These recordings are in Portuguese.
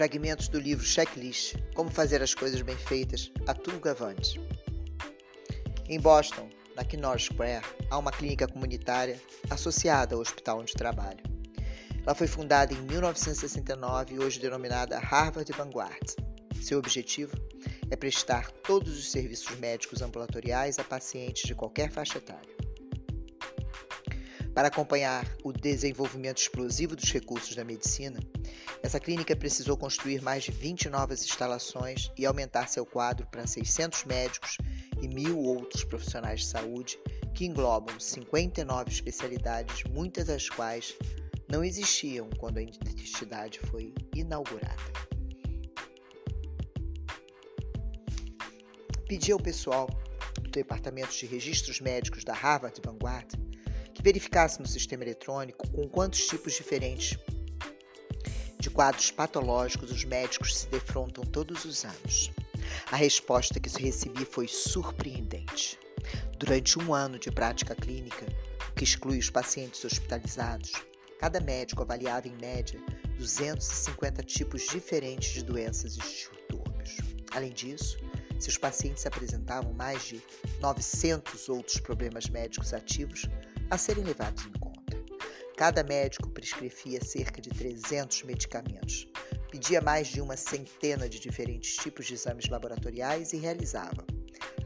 Fragmentos do livro Checklist Como Fazer as Coisas Bem Feitas, Atul Gavande. Em Boston, na Kennor Square, há uma clínica comunitária associada ao hospital onde trabalho. Ela foi fundada em 1969 e hoje denominada Harvard Vanguard. Seu objetivo é prestar todos os serviços médicos ambulatoriais a pacientes de qualquer faixa etária. Para acompanhar o desenvolvimento explosivo dos recursos da medicina, essa clínica precisou construir mais de 20 novas instalações e aumentar seu quadro para 600 médicos e mil outros profissionais de saúde, que englobam 59 especialidades, muitas das quais não existiam quando a entidade foi inaugurada. Pedi ao pessoal do Departamento de Registros Médicos da Harvard Vanguard verificasse no sistema eletrônico com quantos tipos diferentes de quadros patológicos os médicos se defrontam todos os anos. A resposta que recebi foi surpreendente. Durante um ano de prática clínica, que exclui os pacientes hospitalizados, cada médico avaliava em média 250 tipos diferentes de doenças e distúrbios. Além disso, seus pacientes apresentavam mais de 900 outros problemas médicos ativos a serem levados em conta. Cada médico prescrevia cerca de 300 medicamentos, pedia mais de uma centena de diferentes tipos de exames laboratoriais e realizava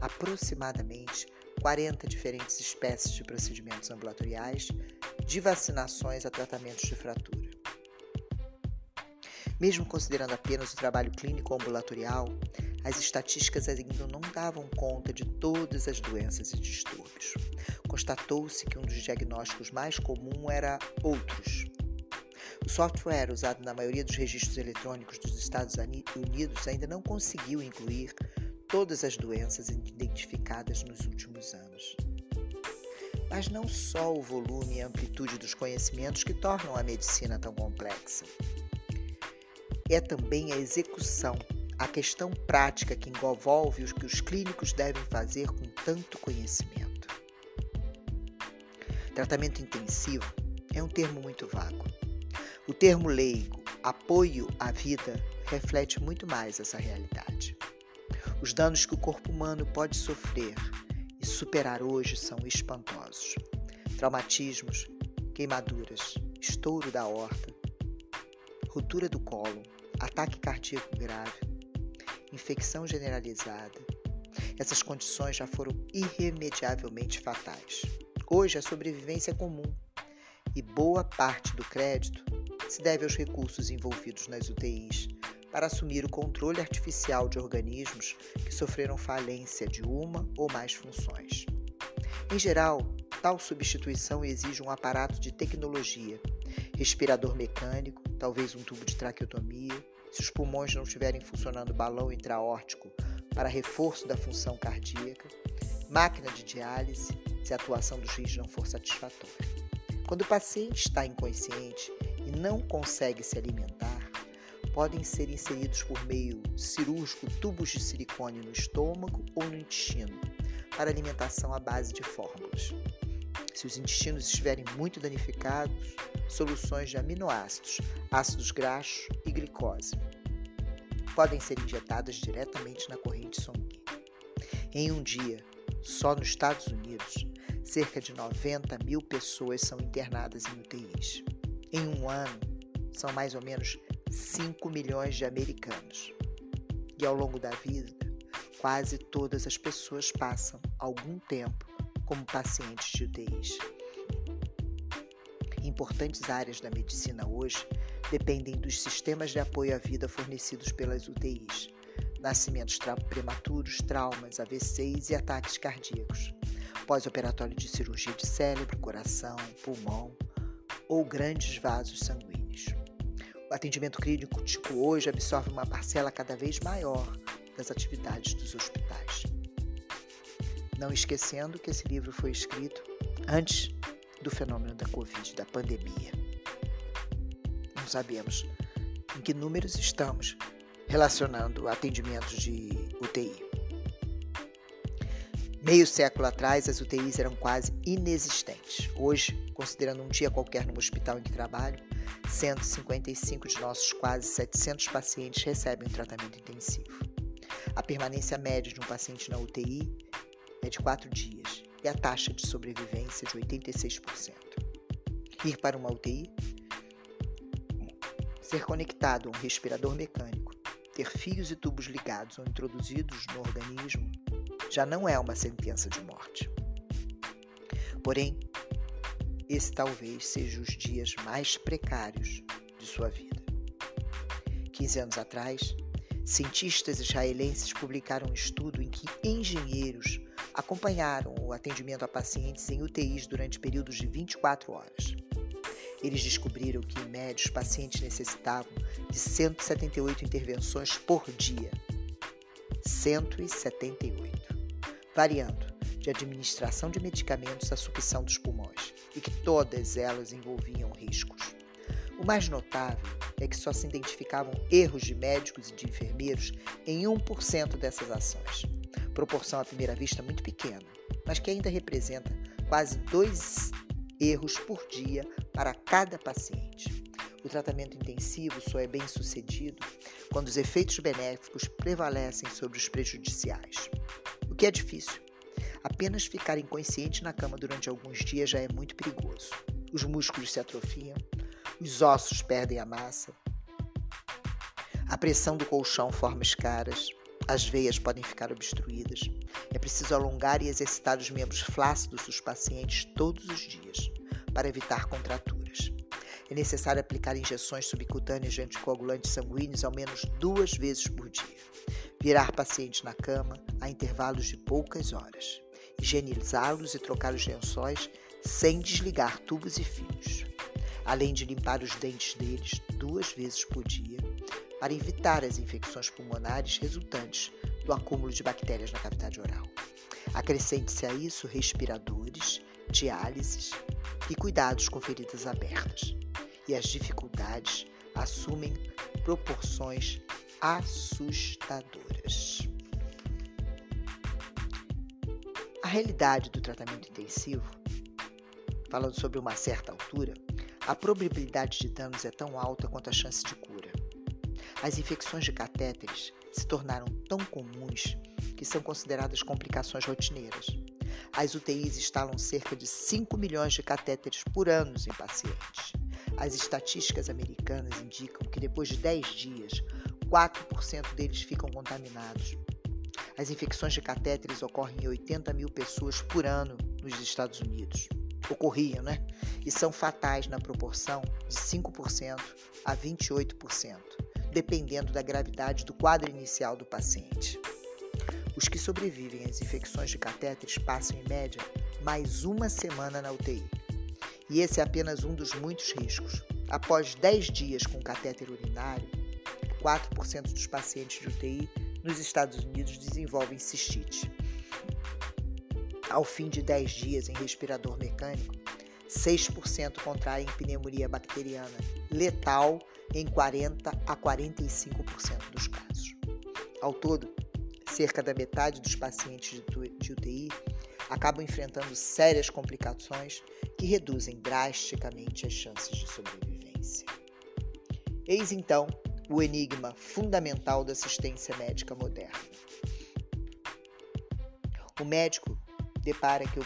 aproximadamente 40 diferentes espécies de procedimentos ambulatoriais, de vacinações a tratamentos de fratura. Mesmo considerando apenas o trabalho clínico ambulatorial, as estatísticas ainda não davam conta de todas as doenças e distúrbios. Constatou-se que um dos diagnósticos mais comuns era outros. O software usado na maioria dos registros eletrônicos dos Estados Unidos ainda não conseguiu incluir todas as doenças identificadas nos últimos anos. Mas não só o volume e a amplitude dos conhecimentos que tornam a medicina tão complexa. É também a execução a questão prática que envolve o que os clínicos devem fazer com tanto conhecimento. Tratamento intensivo é um termo muito vago. O termo leigo, apoio à vida, reflete muito mais essa realidade. Os danos que o corpo humano pode sofrer e superar hoje são espantosos. Traumatismos, queimaduras, estouro da horta, ruptura do colo, ataque cardíaco grave, infecção generalizada. Essas condições já foram irremediavelmente fatais. Hoje a sobrevivência é comum e boa parte do crédito se deve aos recursos envolvidos nas UTIs para assumir o controle artificial de organismos que sofreram falência de uma ou mais funções. Em geral, tal substituição exige um aparato de tecnologia, respirador mecânico, talvez um tubo de traqueotomia, se os pulmões não estiverem funcionando balão intraórtico para reforço da função cardíaca, máquina de diálise, se a atuação dos rins não for satisfatória. Quando o paciente está inconsciente e não consegue se alimentar, podem ser inseridos por meio cirúrgico tubos de silicone no estômago ou no intestino para alimentação à base de fórmulas. Se os intestinos estiverem muito danificados, soluções de aminoácidos, ácidos graxos e glicose podem ser injetadas diretamente na corrente sanguínea. Em um dia, só nos Estados Unidos, cerca de 90 mil pessoas são internadas em UTIs. Em um ano, são mais ou menos 5 milhões de americanos. E ao longo da vida, quase todas as pessoas passam algum tempo como pacientes de UTIs. Importantes áreas da medicina hoje dependem dos sistemas de apoio à vida fornecidos pelas UTIs, nascimentos prematuros, traumas, AVCs e ataques cardíacos, pós-operatório de cirurgia de cérebro, coração, pulmão ou grandes vasos sanguíneos. O atendimento clínico tipo hoje absorve uma parcela cada vez maior das atividades dos hospitais. Não esquecendo que esse livro foi escrito antes do fenômeno da Covid, da pandemia não sabemos em que números estamos relacionando atendimentos de UTI. Meio século atrás, as UTIs eram quase inexistentes. Hoje, considerando um dia qualquer no hospital em que trabalho, 155 de nossos quase 700 pacientes recebem um tratamento intensivo. A permanência média de um paciente na UTI é de 4 dias e a taxa de sobrevivência de 86%. Ir para uma UTI, ser conectado a um respirador mecânico, ter fios e tubos ligados ou introduzidos no organismo, já não é uma sentença de morte. Porém, esse talvez seja os dias mais precários de sua vida. 15 anos atrás, cientistas israelenses publicaram um estudo em que engenheiros acompanharam o atendimento a pacientes em UTIs durante períodos de 24 horas. Eles descobriram que, em média, os pacientes necessitavam de 178 intervenções por dia. 178. Variando de administração de medicamentos à sucção dos pulmões, e que todas elas envolviam riscos. O mais notável é que só se identificavam erros de médicos e de enfermeiros em 1% dessas ações, proporção à primeira vista muito pequena, mas que ainda representa quase dois erros por dia para cada paciente. O tratamento intensivo só é bem sucedido quando os efeitos benéficos prevalecem sobre os prejudiciais, o que é difícil. Apenas ficar inconsciente na cama durante alguns dias já é muito perigoso. Os músculos se atrofiam, os ossos perdem a massa, a pressão do colchão forma escaras, as veias podem ficar obstruídas. É preciso alongar e exercitar os membros flácidos dos pacientes todos os dias para evitar contraturas. É necessário aplicar injeções subcutâneas de anticoagulantes sanguíneos ao menos duas vezes por dia. Virar pacientes na cama a intervalos de poucas horas. Higienizá-los e trocar os lençóis sem desligar tubos e fios. Além de limpar os dentes deles duas vezes por dia para evitar as infecções pulmonares resultantes do acúmulo de bactérias na cavidade oral. Acrescente-se a isso respiradores, diálises e cuidados com feridas abertas. E as dificuldades assumem proporções assustadoras. A realidade do tratamento intensivo, falando sobre uma certa altura, a probabilidade de danos é tão alta quanto a chance de cura. As infecções de catéteres se tornaram tão comuns que são consideradas complicações rotineiras. As UTIs instalam cerca de 5 milhões de catéteres por ano em pacientes. As estatísticas americanas indicam que depois de 10 dias, 4% deles ficam contaminados. As infecções de catéteres ocorrem em 80 mil pessoas por ano nos Estados Unidos. Ocorriam, né? E são fatais na proporção de 5% a 28%, dependendo da gravidade do quadro inicial do paciente. Os que sobrevivem às infecções de catéteres passam, em média, mais uma semana na UTI. E esse é apenas um dos muitos riscos. Após 10 dias com catéter urinário, 4% dos pacientes de UTI nos Estados Unidos desenvolvem cistite. Ao fim de 10 dias em respirador mecânico, 6% contraem pneumonia bacteriana, letal em 40 a 45% dos casos. Ao todo, cerca da metade dos pacientes de UTI acabam enfrentando sérias complicações que reduzem drasticamente as chances de sobrevivência. Eis então o enigma fundamental da assistência médica moderna. O médico depara que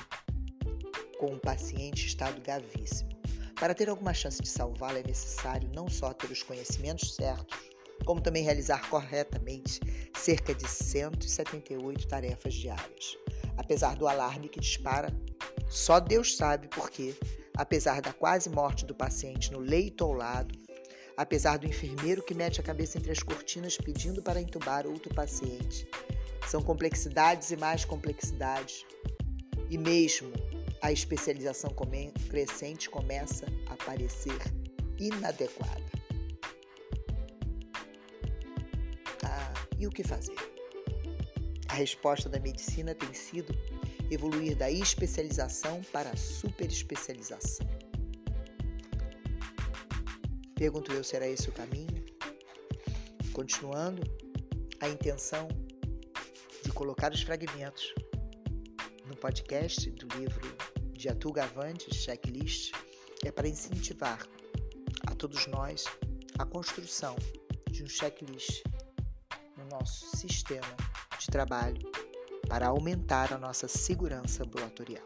com um paciente em estado gravíssimo. Para ter alguma chance de salvá-lo é necessário não só ter os conhecimentos certos, como também realizar corretamente cerca de 178 tarefas diárias. Apesar do alarme que dispara, só Deus sabe por quê, apesar da quase morte do paciente no leito ao lado, apesar do enfermeiro que mete a cabeça entre as cortinas pedindo para entubar outro paciente. São complexidades e mais complexidades. E mesmo a especialização crescente começa a parecer inadequada. E o que fazer? A resposta da medicina tem sido evoluir da especialização para a superespecialização. Pergunto eu, será esse o caminho? Continuando, a intenção de colocar os fragmentos podcast do livro de Atul Gavande, Checklist, é para incentivar a todos nós a construção de um checklist no nosso sistema de trabalho para aumentar a nossa segurança ambulatorial.